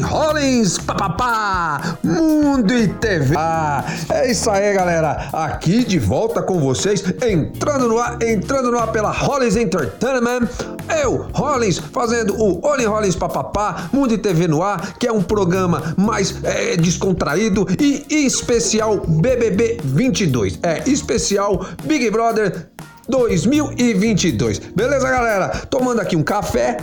Rollins, papapá, Mundo e TV. Ah, é isso aí, galera. Aqui de volta com vocês, entrando no ar, entrando no ar pela Rollins Entertainment. Eu, Rollins, fazendo o Rolling Rollins papapá, Mundo e TV no ar, que é um programa mais é, descontraído e especial BBB 22. É, especial Big Brother 2022. Beleza, galera? Tomando aqui um café,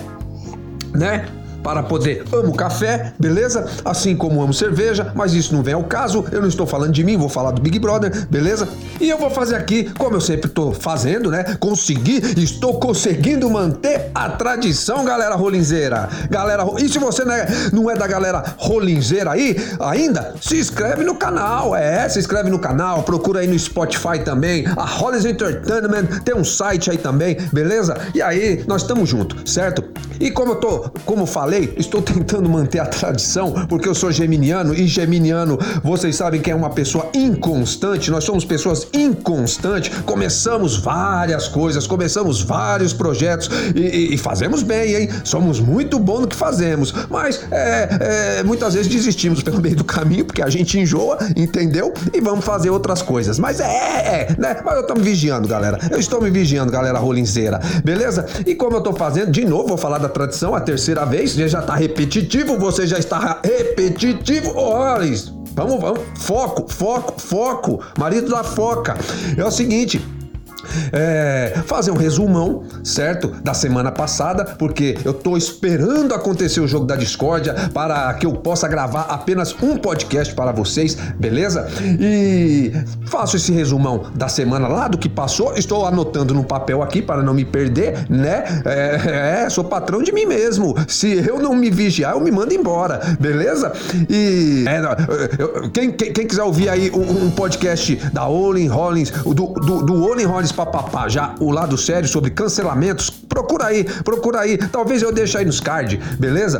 né? Para poder amo café, beleza? Assim como amo cerveja, mas isso não vem ao caso. Eu não estou falando de mim, vou falar do Big Brother, beleza? E eu vou fazer aqui, como eu sempre estou fazendo, né? Consegui, estou conseguindo manter a tradição, galera rolinzeira. Galera, e se você não é, não é da galera rolinzeira aí ainda, se inscreve no canal, é, se inscreve no canal, procura aí no Spotify também, a Rollins Entertainment, tem um site aí também, beleza? E aí, nós estamos juntos, certo? E como eu tô, como falei, estou tentando manter a tradição, porque eu sou geminiano e geminiano, vocês sabem que é uma pessoa inconstante, nós somos pessoas inconstantes, começamos várias coisas, começamos vários projetos e, e, e fazemos bem, hein? Somos muito bons no que fazemos, mas é, é, muitas vezes desistimos pelo meio do caminho, porque a gente enjoa, entendeu? E vamos fazer outras coisas. Mas é, é, né? Mas eu tô me vigiando, galera. Eu estou me vigiando, galera rolinzeira, beleza? E como eu tô fazendo, de novo, vou falar da tradição a terceira vez, já está repetitivo, você já está repetitivo. Olha, vamos, vamos, foco, foco, foco, marido da foca. É o seguinte, é, fazer um resumão, certo? Da semana passada, porque eu tô esperando acontecer o jogo da discórdia para que eu possa gravar apenas um podcast para vocês, beleza? E faço esse resumão da semana lá do que passou, estou anotando no papel aqui para não me perder, né? É, é sou patrão de mim mesmo. Se eu não me vigiar, eu me mando embora, beleza? E é, quem, quem, quem, quiser ouvir aí um, um podcast da Olin Rollins, do, do, do Olin Rollins papapá, já o lado sério sobre cancelamentos, procura aí, procura aí. Talvez eu deixe aí nos card, beleza?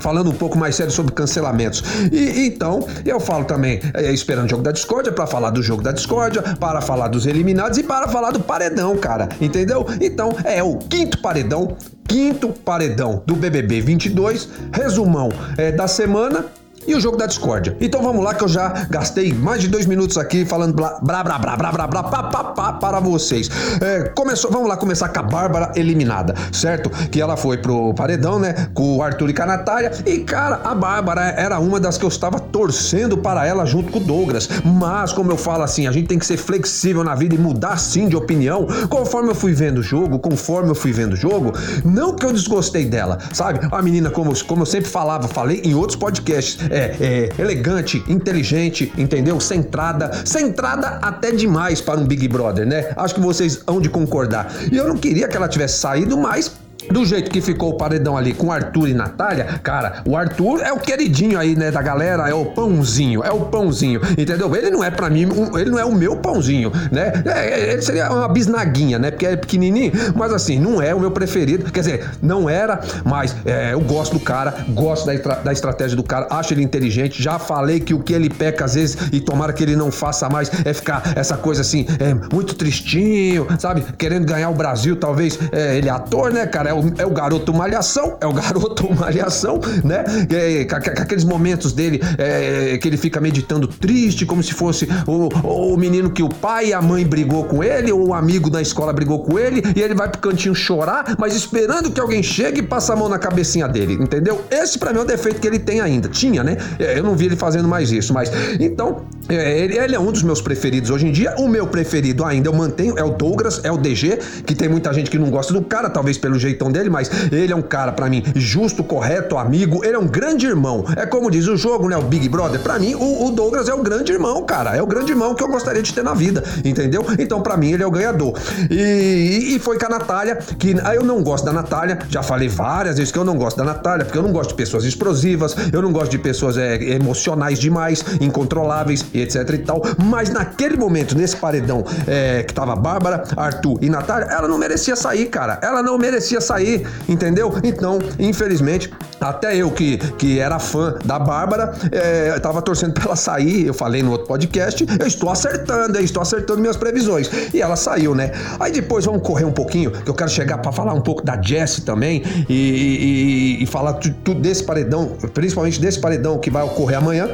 falando um pouco mais sério sobre cancelamentos. E então, eu falo também, é, esperando o jogo da discórdia, para falar do jogo da discórdia, para falar dos eliminados e para falar do paredão, cara. Entendeu? Então, é o quinto paredão, quinto paredão do BBB 22, resumão é, da semana e o jogo da discórdia. Então vamos lá que eu já gastei mais de dois minutos aqui falando blá blá blá blá blá blá blá pá, pá, pá, para vocês. É, começou, vamos lá começar com a Bárbara eliminada, certo? Que ela foi pro paredão, né? Com o Arthur e com a Natália. E cara, a Bárbara era uma das que eu estava torcendo para ela junto com o Douglas. Mas, como eu falo assim, a gente tem que ser flexível na vida e mudar sim de opinião conforme eu fui vendo o jogo, conforme eu fui vendo o jogo. Não que eu desgostei dela, sabe? A menina, como, como eu sempre falava, falei em outros podcasts, é, é, é, elegante, inteligente, entendeu? Centrada, centrada até demais para um Big Brother, né? Acho que vocês hão de concordar. E eu não queria que ela tivesse saído, mas do jeito que ficou o paredão ali com Arthur e Natália, cara, o Arthur é o queridinho aí, né, da galera, é o pãozinho, é o pãozinho, entendeu? Ele não é para mim, ele não é o meu pãozinho, né? É, é, ele seria uma bisnaguinha, né? Porque é pequenininho, mas assim, não é o meu preferido, quer dizer, não era, mas é, eu gosto do cara, gosto da, da estratégia do cara, acho ele inteligente, já falei que o que ele peca às vezes, e tomara que ele não faça mais, é ficar essa coisa assim, é, muito tristinho, sabe? Querendo ganhar o Brasil, talvez, é, ele é ator, né, cara? É o, é o garoto malhação, é o garoto malhação, né? É, com, aqueles momentos dele é, que ele fica meditando triste, como se fosse o, o menino que o pai e a mãe brigou com ele, ou o amigo da escola brigou com ele, e ele vai pro cantinho chorar, mas esperando que alguém chegue e passe a mão na cabecinha dele, entendeu? Esse para mim é o defeito que ele tem ainda. Tinha, né? É, eu não vi ele fazendo mais isso, mas então, é, ele, ele, é um dos meus preferidos hoje em dia. O meu preferido ainda eu mantenho é o Douglas, é o DG, que tem muita gente que não gosta do cara, talvez pelo jeitão dele, mas ele é um cara, para mim, justo, correto, amigo. Ele é um grande irmão. É como diz o jogo, né? O Big Brother. Para mim, o, o, Douglas é o grande irmão, cara. É o grande irmão que eu gostaria de ter na vida, entendeu? Então, para mim, ele é o ganhador. E, e foi com a Natália, que eu não gosto da Natália. Já falei várias vezes que eu não gosto da Natália, porque eu não gosto de pessoas explosivas, eu não gosto de pessoas é, emocionais demais, incontroláveis e etc e tal. Mas naquele momento, nesse paredão é, que tava Bárbara, Arthur e Natália, ela não merecia sair, cara. Ela não merecia sair sair, entendeu? Então, infelizmente, até eu que, que era fã da Bárbara, é, tava torcendo pra ela sair, eu falei no outro podcast, eu estou acertando, eu estou acertando minhas previsões. E ela saiu, né? Aí depois vamos correr um pouquinho, que eu quero chegar para falar um pouco da Jessie também e, e, e falar tudo desse paredão, principalmente desse paredão que vai ocorrer amanhã.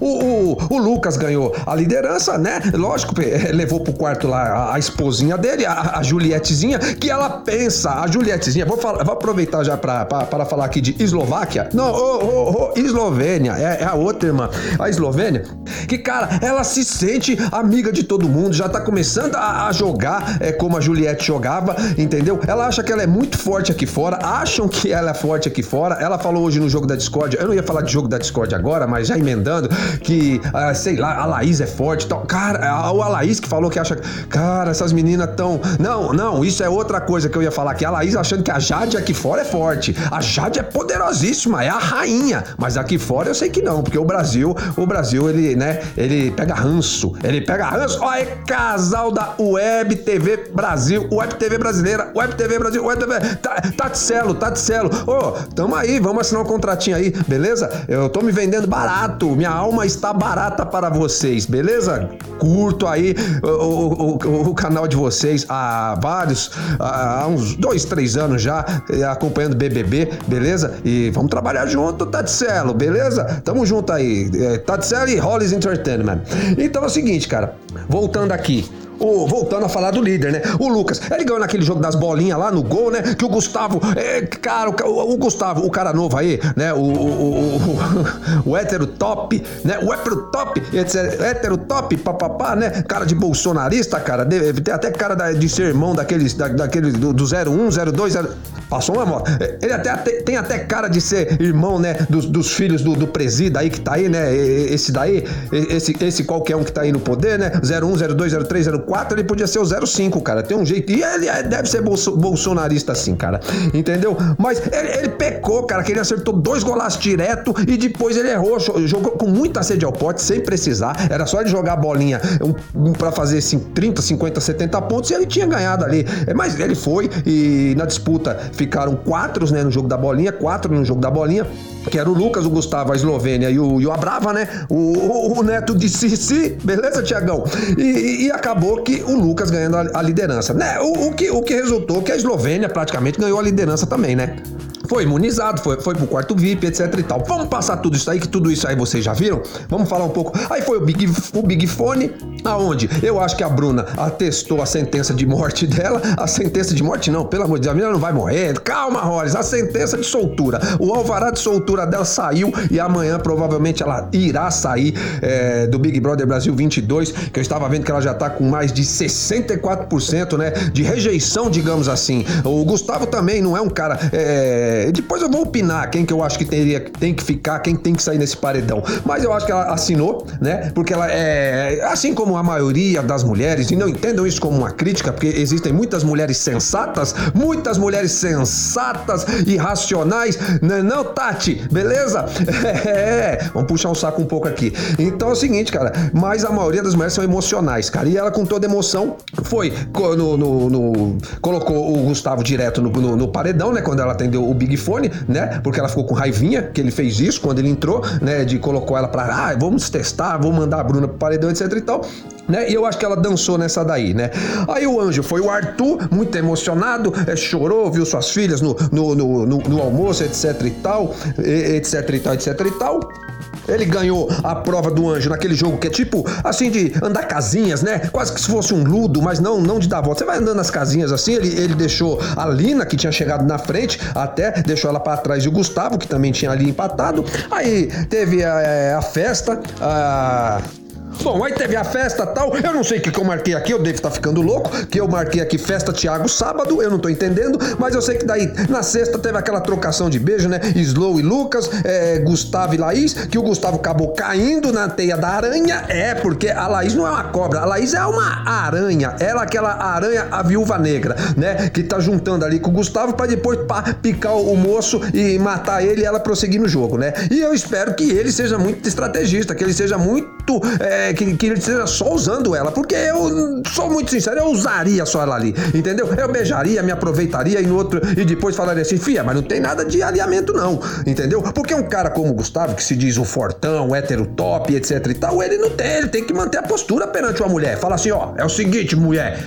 O, o, o, Lucas ganhou a liderança, né? Lógico, levou pro quarto lá a, esposinha dele, a, a, Julietezinha, que ela pensa, a Julietezinha, vou, falar, vou aproveitar já para falar aqui de Eslováquia. Não, Eslovênia, é, é, a outra irmã, a Eslovênia, que cara, ela se sente amiga de todo mundo, já tá começando a, a jogar é, como a Juliette jogava, entendeu? Ela acha que ela é muito forte aqui fora, acham que ela é forte aqui fora. Ela falou hoje no jogo da Discord, eu não ia falar de jogo da Discord agora, mas já emendando, que, ah, sei lá, a Laís é forte tal. Cara, o a Laís que falou que acha. Cara, essas meninas tão. Não, não, isso é outra coisa que eu ia falar. Que a Laís achando que a Jade aqui fora é forte. A Jade é poderosíssima, é a rainha. Mas aqui fora eu sei que não, porque o Brasil, o Brasil, ele, né, ele pega ranço. Ele pega ranço. Ó, é casal da Web TV Brasil, Web TV brasileira, Web TV Brasil, Web TV. Taticelo, Taticelo. Ô, oh, tamo aí, vamos assinar um contratinho aí, beleza? Eu tô me vendendo barato. Minha alma está barata para vocês, beleza? Curto aí o, o, o, canal de vocês há vários, há uns dois, três anos já, eh, acompanhando BBB, beleza? E vamos trabalhar junto, Taticelo, beleza? Tamo junto aí, eh, Taticelo e Hollis Entertainment. Então é o seguinte, cara, voltando aqui. O, voltando a falar do líder, né? O Lucas, ele ganhou naquele jogo das bolinhas lá no gol, né? Que o Gustavo, é, cara, o, o, Gustavo, o cara novo aí, né? O, o, o, o hétero top, né? O hétero top, etc. Hétero top, papapá, né? Cara de bolsonarista, cara. Deve ter até cara de ser irmão daqueles, da, daqueles do, do 01, 02, 0... Passou uma moto. Ele até, tem até cara de ser irmão, né? Dos, dos filhos do, do presida aí que tá aí, né? Esse daí, esse, esse qualquer um que tá aí no poder, né? 01, 02, 03, 04, ele podia ser o 05, cara. Tem um jeito. E ele é, deve ser bolso, bolsonarista assim, cara. Entendeu? Mas ele, ele, pecou, cara, que ele acertou dois golaços direto e depois ele errou. Jogou com muita sede ao pote, sem precisar. Era só ele jogar a bolinha um, para fazer assim, 30, 50, 70 pontos e ele tinha ganhado ali. Mas ele foi e na disputa ficaram quatro né, no jogo da bolinha, quatro no jogo da bolinha que era o Lucas, o Gustavo, a Eslovênia e o, e o Abrava, né? O, o, o neto de Sissi, beleza, Tiagão? E, e, acabou que o Lucas ganhando a, liderança, né? O, o, que, o que resultou que a Eslovênia praticamente ganhou a liderança também, né? Foi imunizado, foi, foi pro quarto VIP, etc e tal. Vamos passar tudo isso aí, que tudo isso aí vocês já viram? Vamos falar um pouco. Aí foi o Big, o Big Fone, aonde eu acho que a Bruna atestou a sentença de morte dela. A sentença de morte não, pelo amor de Deus, a menina não vai morrer. Calma, Rollins, a sentença de soltura. O alvará de soltura dela saiu e amanhã provavelmente ela irá sair é, do Big Brother Brasil 22, que eu estava vendo que ela já tá com mais de 64%, né, de rejeição, digamos assim. O Gustavo também não é um cara é, é, depois eu vou opinar quem que eu acho que teria, tem que ficar, quem tem que sair nesse paredão. Mas eu acho que ela assinou, né? Porque ela é, assim como a maioria das mulheres, e não entendam isso como uma crítica, porque existem muitas mulheres sensatas, muitas mulheres sensatas e racionais, né? Não, Tati, beleza? É, vamos puxar um saco um pouco aqui. Então é o seguinte, cara, mas a maioria das mulheres são emocionais, cara. E ela, com toda emoção, foi no, no, no colocou o Gustavo direto no, no, no paredão, né? Quando ela atendeu o Big Big Fone, né? Porque ela ficou com raivinha que ele fez isso quando ele entrou, né? De colocou ela pra, ah, vamos testar, vou mandar a Bruna pro paredão, etc e tal. Né? E eu acho que ela dançou nessa daí, né? Aí o anjo foi o Arthur, muito emocionado, é, chorou, viu suas filhas no, no, no, no, no almoço, etc e tal, etc e tal, etc e tal. Ele ganhou a prova do anjo naquele jogo que é tipo assim de andar casinhas, né? Quase que se fosse um ludo, mas não não de dar volta. Você vai andando nas casinhas assim. Ele, ele deixou a Lina, que tinha chegado na frente, até deixou ela para trás e o Gustavo, que também tinha ali empatado. Aí teve a, é, a festa, a Bom, aí teve a festa tal. Eu não sei o que, que eu marquei aqui, eu devo estar tá ficando louco. Que eu marquei aqui festa Thiago sábado, eu não tô entendendo. Mas eu sei que daí na sexta teve aquela trocação de beijo, né? Slow e Lucas, é, Gustavo e Laís. Que o Gustavo acabou caindo na teia da aranha. É, porque a Laís não é uma cobra, a Laís é uma aranha. Ela, aquela aranha, a viúva negra, né? Que tá juntando ali com o Gustavo para depois pá, picar o moço e matar ele e ela prosseguir no jogo, né? E eu espero que ele seja muito estrategista, que ele seja muito muito é, que, que ele esteja só usando ela, porque eu sou muito sincero, eu usaria só ela ali, entendeu? Eu beijaria, me aproveitaria e no outro e depois falaria assim, fia, mas não tem nada de alinhamento não, entendeu? Porque um cara como o Gustavo, que se diz o fortão, o hétero top, etc e tal, ele não tem, ele tem que manter a postura perante uma mulher. Fala assim, ó, é o seguinte, mulher,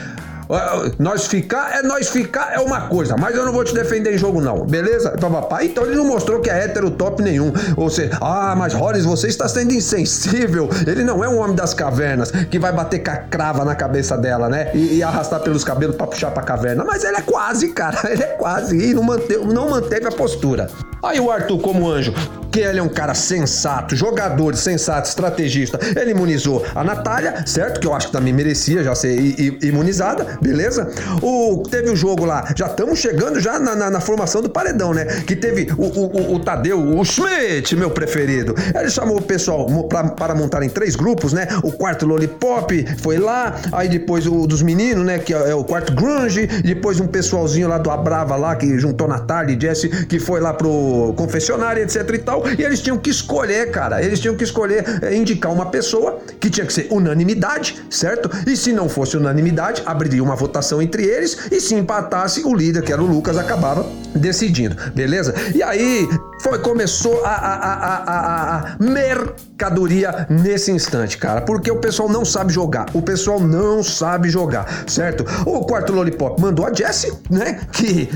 nós ficar é nós ficar é uma coisa, mas eu não vou te defender em jogo não, beleza? Papai, então ele não mostrou que é hétero top nenhum. Ou seja, ah, mas Horace, você está sendo insensível. Ele não é um homem das cavernas que vai bater com a crava na cabeça dela, né? E, e arrastar pelos cabelos para puxar pra caverna. Mas ele é quase, cara, ele é quase. E não manteve, não manteve a postura. Aí o Arthur, como anjo, que ele é um cara sensato, jogador sensato, estrategista, ele imunizou a Natália, certo? Que eu acho que também merecia já ser imunizada, beleza? O, teve o jogo lá, já estamos chegando já na, na, na, formação do paredão, né? Que teve o, o, o, Tadeu, o Schmidt, meu preferido. Ele chamou o pessoal pra, para montar em três grupos, né? O quarto Lollipop foi lá, aí depois o dos meninos, né? Que é, é o quarto Grunge, depois um pessoalzinho lá do Abrava lá, que juntou Natália e Jesse, que foi lá pro confessionário, etc e tal. E eles tinham que escolher, cara. Eles tinham que escolher, é, indicar uma pessoa que tinha que ser unanimidade, certo? E se não fosse unanimidade, abriria uma votação entre eles. E se empatasse, o líder, que era o Lucas, acabava decidindo, beleza? E aí foi, começou a, a, a, a, mercadoria nesse instante, cara. Porque o pessoal não sabe jogar. O pessoal não sabe jogar, certo? O quarto Lollipop mandou a Jessie, né? Que,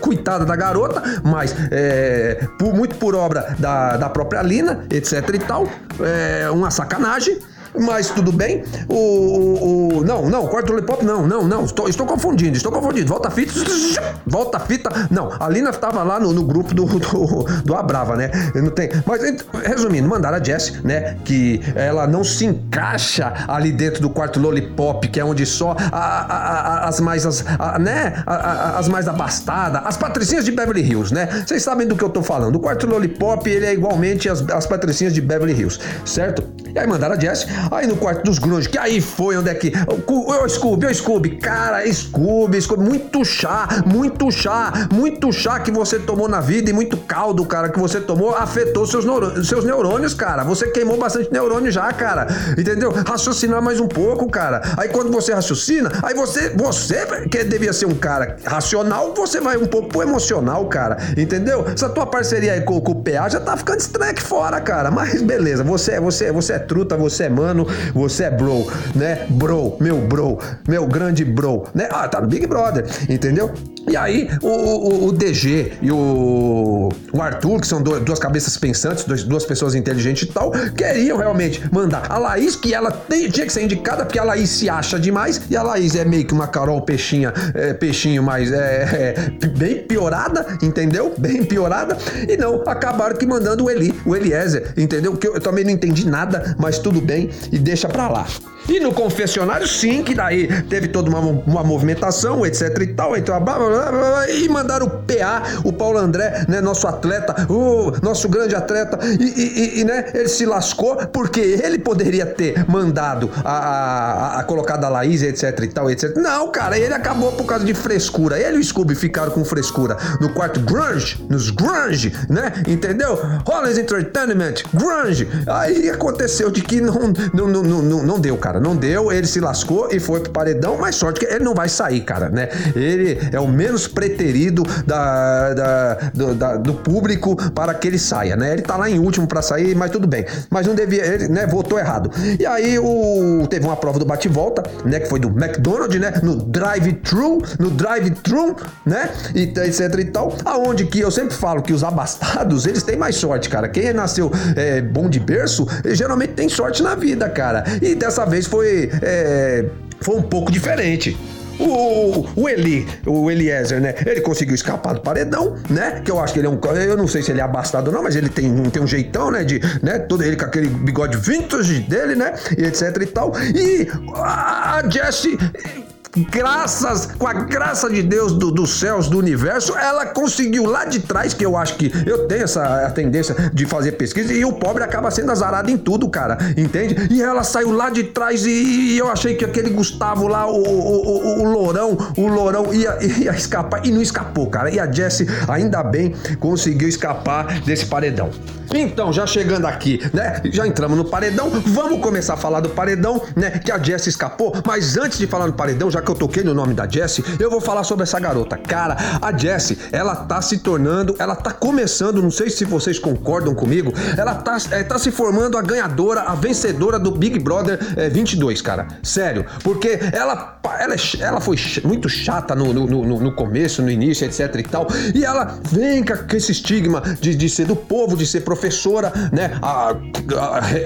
coitada da garota, mas é, por, muito por obra da, da própria Lina, etc e tal. É uma sacanagem mas tudo bem. O, o, o não, não, quarto lollipop, não, não, não, estou, estou confundindo, estou confundindo. Volta a fita, volta a fita. Não, a Lina estava lá no, no grupo do, do, do Abrava, né? Não tem. Mas resumindo, mandaram a Jess, né? Que ela não se encaixa ali dentro do quarto lollipop, que é onde só a, a, a, as mais as, né? as mais abastadas, as patricinhas de Beverly Hills, né? Vocês sabem do que eu tô falando. O quarto lollipop, ele é igualmente as, as patricinhas de Beverly Hills, certo? E aí mandaram a Jess, aí no quarto dos grunge, que aí foi onde é que. Ô Scooby, ô Scooby, cara, Scooby, Scooby, muito chá, muito chá, muito chá que você tomou na vida e muito caldo, cara, que você tomou, afetou seus, neurônios, seus neurônios, cara. Você queimou bastante neurônio já, cara. Entendeu? Raciocinar mais um pouco, cara. Aí quando você raciocina, aí você, você que devia ser um cara racional, você vai um pouco pro emocional, cara. Entendeu? Essa tua parceria aí com, com o PA já tá ficando estranha aqui fora, cara. Mas beleza, você, você, você é truta, você é mano, você é bro, né? Bro, meu bro, meu grande bro, né? Ah, tá no Big Brother, entendeu? E aí, o, o, o DG e o, o, Arthur, que são duas cabeças pensantes, dois, duas pessoas inteligentes e tal, queriam realmente mandar a Laís, que ela tem, tinha que ser indicada, porque a Laís se acha demais, e a Laís é meio que uma Carol peixinha, é, peixinho, mas é, é, bem piorada, entendeu? Bem piorada. E não, acabaram que mandando o Eli, o Eliezer, entendeu? Que eu, eu também não entendi nada, mas tudo bem, e deixa pra lá. E no confessionário, sim, que daí teve toda uma, uma movimentação, etc e tal, então, blá, blá, blá, blá, e mandaram o PA, o Paulo André, né, nosso atleta, o nosso grande atleta, e, e, e né, ele se lascou porque ele poderia ter mandado a, a, a colocada a Laís, etc e tal, etc. Não, cara, ele acabou por causa de frescura. Ele e o Scooby ficaram com frescura no quarto grunge, nos grunge, né, entendeu? Hollis Entertainment, grunge. Aí aconteceu de que não, não, não, não, não deu, cara cara. Não deu, ele se lascou e foi pro paredão, mas sorte que ele não vai sair, cara, né? Ele é o menos preterido da, da, do, da, do público para que ele saia, né? Ele tá lá em último para sair, mas tudo bem. Mas não devia, ele, né, votou errado. E aí o teve uma prova do bate-volta, né, que foi do McDonald's, né, no drive-thru, no drive-thru, né? E etc e tal, aonde que eu sempre falo que os abastados, eles têm mais sorte, cara. Quem nasceu é, bom de berço, geralmente tem sorte na vida, cara. E dessa vez foi, é, foi um pouco diferente. O, o Eli, o Eliezer, né? Ele conseguiu escapar do paredão, né? Que eu acho que ele é um. Eu não sei se ele é abastado ou não, mas ele tem, tem um jeitão, né? De, né? Todo ele com aquele bigode vintage dele, né? E etc e tal. E a Jessie graças, com a graça de Deus do, dos céus, do universo, ela conseguiu lá de trás, que eu acho que eu tenho essa tendência de fazer pesquisa, e o pobre acaba sendo azarado em tudo, cara, entende? E ela saiu lá de trás e, e eu achei que aquele Gustavo lá, o, o, o, o Lourão, o Lourão ia, ia escapar, e não escapou, cara. E a Jessie, ainda bem, conseguiu escapar desse paredão. Então, já chegando aqui, né? Já entramos no paredão. Vamos começar a falar do paredão, né? Que a Jessie escapou. Mas antes de falar no paredão, já que eu toquei no nome da Jessie, eu vou falar sobre essa garota. Cara, a Jessie, ela tá se tornando, ela tá começando, não sei se vocês concordam comigo, ela tá, é, tá se formando a ganhadora, a vencedora do Big Brother é, 22, cara. Sério. Porque ela, ela, é ela foi muito chata no, no, no, no começo, no início, etc e tal. E ela vem com esse estigma de, de ser do povo, de ser professora, né? A,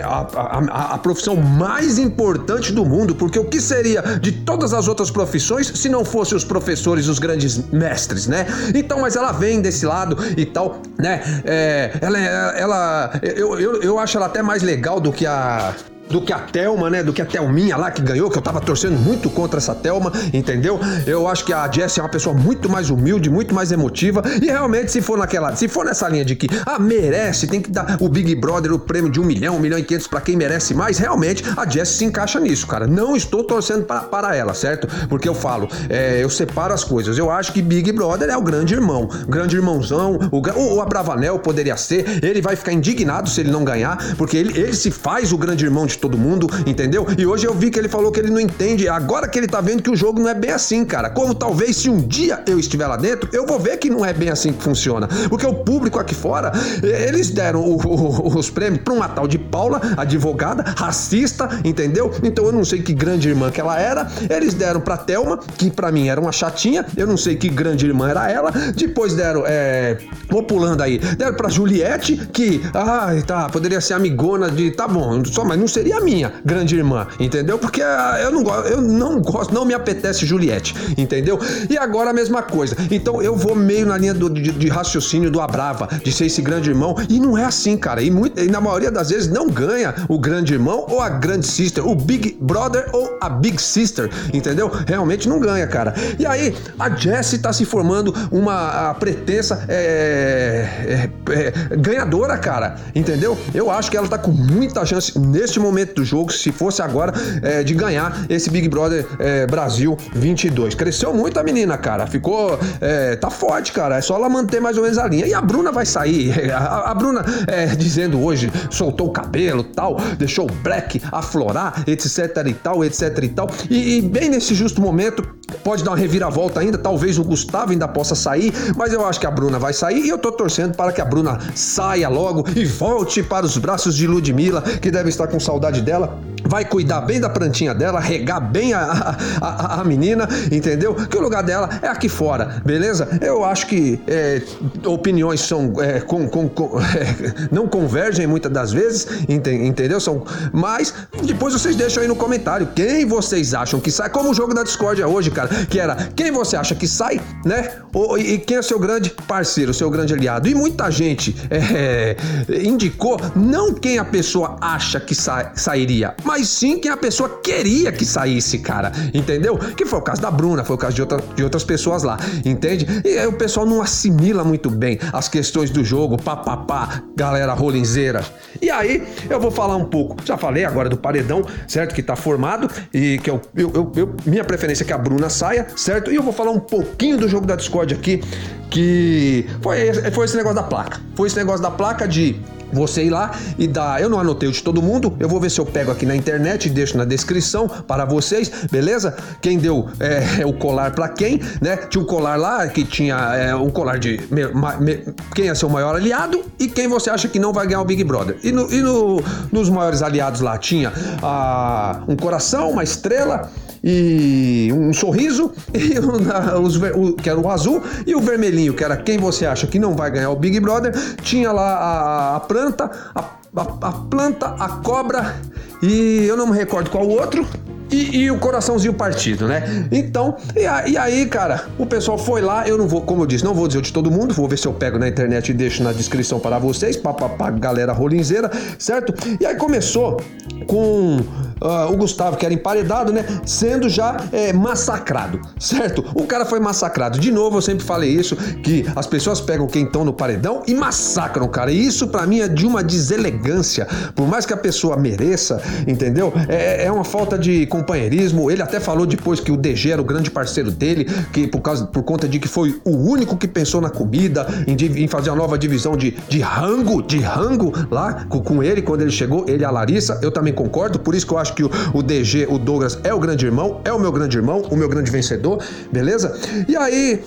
a, a, a, profissão mais importante do mundo, porque o que seria de todas as outras profissões se não fossem os professores, os grandes mestres, né? Então, mas ela vem desse lado e tal, né? É, ela, ela eu, eu, eu acho ela até mais legal do que a do que a Thelma, né? Do que a Thelminha lá que ganhou, que eu tava torcendo muito contra essa Thelma, entendeu? Eu acho que a Jessie é uma pessoa muito mais humilde, muito mais emotiva. E realmente, se for naquela. Se for nessa linha de que, ah, merece, tem que dar o Big Brother o prêmio de um milhão, um milhão e quinhentos pra quem merece mais, realmente a Jessie se encaixa nisso, cara. Não estou torcendo pra, para ela, certo? Porque eu falo, é, eu separo as coisas. Eu acho que Big Brother é o grande irmão. grande irmãozão. O, o, o Abravanel poderia ser. Ele vai ficar indignado se ele não ganhar, porque ele, ele se faz o grande irmão de todo mundo, entendeu? E hoje eu vi que ele falou que ele não entende, agora que ele tá vendo que o jogo não é bem assim, cara. Como talvez se um dia eu estiver lá dentro, eu vou ver que não é bem assim que funciona. Porque o público aqui fora, eles deram o, o, os prêmios pra uma tal de Paula, advogada, racista, entendeu? Então eu não sei que grande irmã que ela era. Eles deram pra Thelma, que para mim era uma chatinha, eu não sei que grande irmã era ela. Depois deram, é, vou pulando aí, deram pra Juliette, que, ah, tá, poderia ser amigona de, tá bom, só, mas não seria minha grande irmã, entendeu? Porque ah, eu não gosto, eu não gosto, não me apetece Juliette, entendeu? E agora a mesma coisa. Então eu vou meio na linha do, de, de, raciocínio do Abrava, de ser esse grande irmão, e não é assim, cara. E, muito, e na maioria das vezes não ganha o grande irmão ou a grande sister, o Big Brother ou a Big Sister, entendeu? Realmente não ganha, cara. E aí a Jessie tá se formando uma pretensa é, é, é, ganhadora, cara, entendeu? Eu acho que ela tá com muita chance neste momento do jogo, se fosse agora, é, de ganhar esse Big Brother é, Brasil 22. Cresceu muito a menina, cara. Ficou. É, tá forte, cara. É só ela manter mais ou menos a linha. E a Bruna vai sair. A, a Bruna é, dizendo hoje, soltou o cabelo tal, deixou o black aflorar, etc e tal, etc e tal. E, e bem nesse justo momento, pode dar uma reviravolta ainda. Talvez o Gustavo ainda possa sair, mas eu acho que a Bruna vai sair e eu tô torcendo para que a Bruna saia logo e volte para os braços de Ludmilla, que deve estar com saudade dela vai cuidar bem da plantinha dela, regar bem a, a, a, menina, entendeu? Que o lugar dela é aqui fora, beleza? Eu acho que é, opiniões são é, com, com, com, é, não convergem muitas das vezes, entendeu? São, mas depois vocês deixam aí no comentário quem vocês acham que sai, como o jogo da Discord hoje, cara, que era quem você acha que sai, né? Ou, e quem é seu grande parceiro, seu grande aliado. E muita gente é, indicou não quem a pessoa acha que sa sairia, mas sim quem a pessoa queria que saísse, cara. Entendeu? Que foi o caso da Bruna, foi o caso de, outra, de outras pessoas lá, entende? E aí o pessoal não assimila muito bem as questões do jogo, papapá, galera rolinzeira. E aí eu vou falar um pouco, já falei agora do paredão, certo? Que tá formado e que eu, eu, eu, eu minha preferência é que a Bruna saia, certo? E eu vou falar um pouquinho do jogo da Discord aqui, que foi, foi esse negócio da placa. Foi esse negócio da placa de você ir lá e dar. Eu não anotei o de todo mundo, eu vou ver se eu pego aqui na internet e deixo na descrição para vocês, beleza? Quem deu é, o colar para quem, né? Tinha um colar lá que tinha é, um colar de me, me, quem é seu maior aliado e quem você acha que não vai ganhar o Big Brother. E, no, e no, nos maiores aliados lá tinha ah, um coração, uma estrela e um sorriso, e o, os, o, que era o azul, e o vermelhinho, que era quem você acha que não vai ganhar o Big Brother, tinha lá a, a planta, a, a, a, planta, a cobra e eu não me recordo qual o outro. E, e, o coraçãozinho partido, né? Então, e, a, e, aí, cara, o pessoal foi lá, eu não vou, como eu disse, não vou dizer de todo mundo, vou ver se eu pego na internet e deixo na descrição para vocês, pra galera rolinzeira, certo? E aí começou com uh, o Gustavo, que era emparedado, né? Sendo já é, massacrado, certo? O cara foi massacrado. De novo, eu sempre falei isso, que as pessoas pegam quem estão no paredão e massacram cara. E isso para mim é de uma deselegância. Por mais que a pessoa mereça, entendeu? É, é uma falta de companheirismo. Ele até falou depois que o DG era o grande parceiro dele, que por, causa, por conta de que foi o único que pensou na comida, em, em fazer a nova divisão de, de rango, de rango lá com, com ele quando ele chegou, ele e a Larissa. Eu também concordo, por isso que eu acho que o, o DG, o Douglas, é o grande irmão, é o meu grande irmão, o meu grande vencedor, beleza? E aí,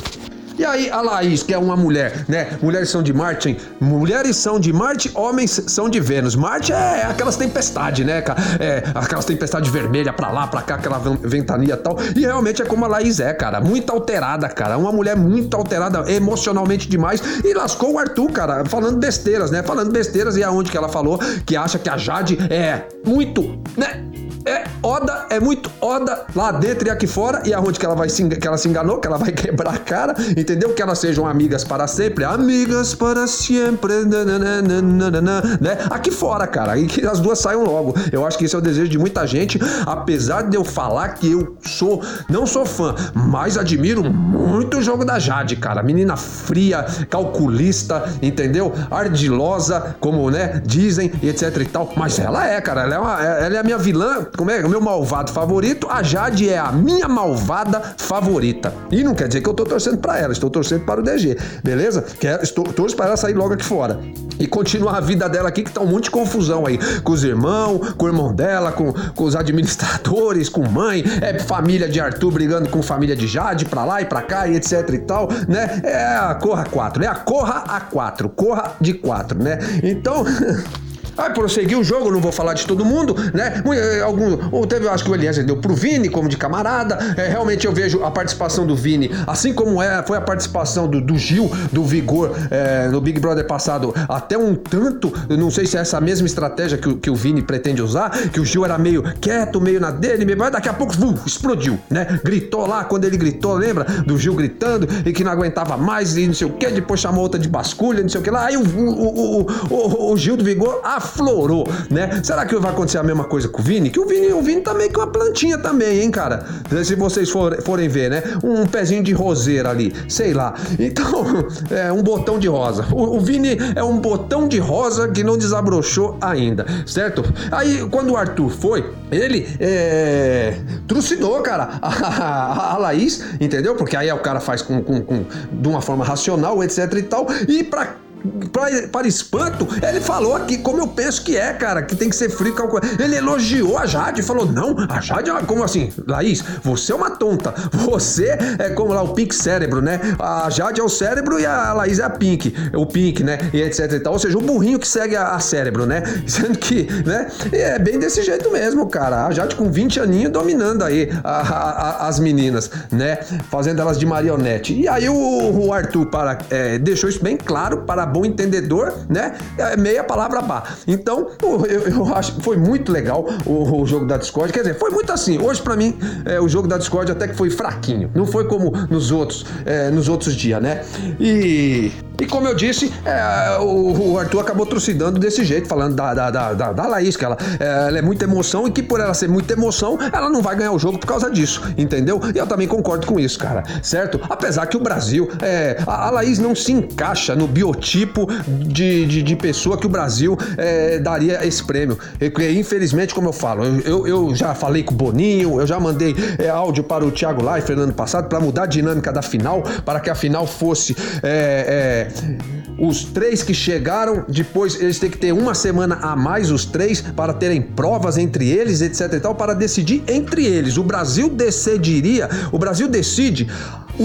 e aí, a Laís, que é uma mulher, né? Mulheres são de Marte, mulheres são de Marte, homens são de Vênus. Marte é aquelas tempestades, né, cara? É, aquelas tempestades vermelhas pra lá, pra cá, aquela ventania e tal. E realmente é como a Laís é, cara. Muito alterada, cara. Uma mulher muito alterada emocionalmente demais. E lascou o Arthur, cara, falando besteiras, né? Falando besteiras e aonde que ela falou que acha que a Jade é muito, né? É Oda, é muito Oda lá dentro e aqui fora, e aonde que ela vai se, que ela se enganou, que ela vai quebrar a cara, entendeu? Que elas sejam amigas para sempre, amigas para sempre, nananana, né? Aqui fora, cara, e que as duas saiam logo. Eu acho que esse é o desejo de muita gente, apesar de eu falar que eu sou, não sou fã, mas admiro muito o jogo da Jade, cara. Menina fria, calculista, entendeu? Ardilosa, como, né, dizem, etc e tal. Mas ela é, cara, ela é, uma, ela é a minha vilã como é? Meu malvado favorito, a Jade é a minha malvada favorita. E não quer dizer que eu tô torcendo para ela, estou torcendo para o DG, beleza? Quero, é, estou, torço para ela sair logo aqui fora. E continuar a vida dela aqui, que tá um monte de confusão aí. Com os irmãos, com o irmão dela, com, com os administradores, com mãe, é família de Arthur brigando com família de Jade, pra lá e pra cá, e etc e tal, né? É a Corra 4, é a Corra A4, Corra de 4, né? Então. Vai prosseguir o jogo, não vou falar de todo mundo, né? Eh, algum, teve, acho que o Eliezer deu pro Vini como de camarada. É, realmente eu vejo a participação do Vini, assim como é, foi a participação do, do Gil, do Vigor, é, no Big Brother passado, até um tanto. Não sei se é essa mesma estratégia que, que o Vini pretende usar, que o Gil era meio quieto, meio na dele, meio, mas daqui a pouco vum, explodiu, né? Gritou lá, quando ele gritou, lembra? Do Gil gritando e que não aguentava mais e não sei o que, depois chamou outra de basculha, não sei o que lá. Aí o, o, o, o, o Gil do Vigor aflorou, né? Será que vai acontecer a mesma coisa com o Vini? Que o Vini, o Vini tá meio que uma plantinha também, hein, cara? Se vocês for, forem ver, né? Um pezinho de roseira ali, sei lá. Então, é um botão de rosa. O, o Vini é um botão de rosa que não desabrochou ainda, certo? Aí, quando o Arthur foi, ele é, trucidou, cara, a, a, a, Laís, entendeu? Porque aí o cara faz com, com, com, de uma forma racional, etc e tal. E pra para, para espanto, ele falou aqui como eu penso que é, cara, que tem que ser frio. Ele elogiou a Jade falou: Não, a Jade é como assim, Laís, você é uma tonta. Você é como lá o Pink Cérebro, né? A Jade é o cérebro e a Laís é a Pink, o Pink, né? E etc e tal. Ou seja, o burrinho que segue a, a cérebro, né? Sendo que, né? É bem desse jeito mesmo, cara. A Jade com 20 aninhos dominando aí a, a, as meninas, né? Fazendo elas de marionete. E aí o, o Arthur para, é, deixou isso bem claro para bom entendedor, né? É meia palavra bar. Então, eu, eu acho que foi muito legal o, o, jogo da Discord. Quer dizer, foi muito assim. Hoje, para mim, é, o jogo da Discord até que foi fraquinho. Não foi como nos outros, é, nos outros dias, né? E e como eu disse, é, o, o, Arthur acabou trucidando desse jeito, falando da, da, da, da, da Laís, que ela, é, ela, é muita emoção e que por ela ser muita emoção, ela não vai ganhar o jogo por causa disso, entendeu? E eu também concordo com isso, cara, certo? Apesar que o Brasil, é, a, a Laís não se encaixa no biotipo de, de, de pessoa que o Brasil é, daria esse prêmio. E, infelizmente, como eu falo, eu, eu, eu, já falei com o Boninho, eu já mandei é, áudio para o Thiago Leifert no ano passado para mudar a dinâmica da final, para que a final fosse é, é, os três que chegaram, depois eles têm que ter uma semana a mais, os três, para terem provas entre eles, etc e tal, para decidir entre eles. O Brasil decidiria, o Brasil decide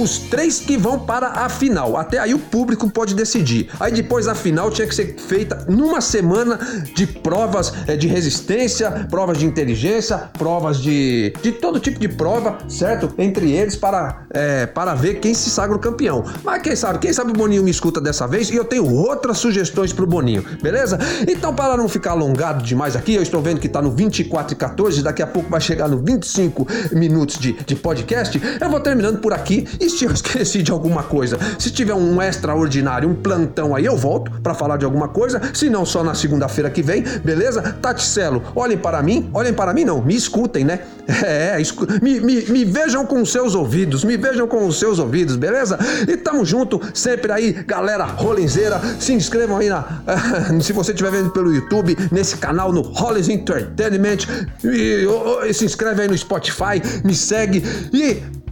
os três que vão para a final. Até aí o público pode decidir. Aí depois a final tinha que ser feita numa semana de provas é, de resistência, provas de inteligência, provas de, de todo tipo de prova, certo? Entre eles para, é, para ver quem se sagra o campeão. Mas quem sabe, quem sabe o Boninho me escuta dessa vez e eu tenho outras sugestões pro Boninho, beleza? Então para não ficar alongado demais aqui, eu estou vendo que tá no 24 e 14, daqui a pouco vai chegar no 25 minutos de, de podcast, eu vou terminando por aqui e E se eu esqueci de alguma coisa? Se tiver um extraordinário, um plantão aí, eu volto para falar de alguma coisa. Se não, só na segunda-feira que vem, beleza? Taticelo, olhem para mim, olhem para mim não, me escutem, né? É, escu me, me, me vejam com os seus ouvidos, me vejam com os seus ouvidos, beleza? E tamo junto, sempre aí, galera rolinzeira. Se inscrevam aí na. se você estiver vendo pelo YouTube, nesse canal no Rollins Entertainment. E, e, se inscreve aí no Spotify, me segue e.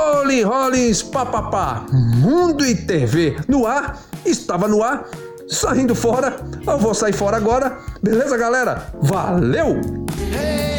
Olin Rollins, papapá, Mundo e TV no ar, estava no ar, saindo fora, eu vou sair fora agora, beleza galera? Valeu! Hey!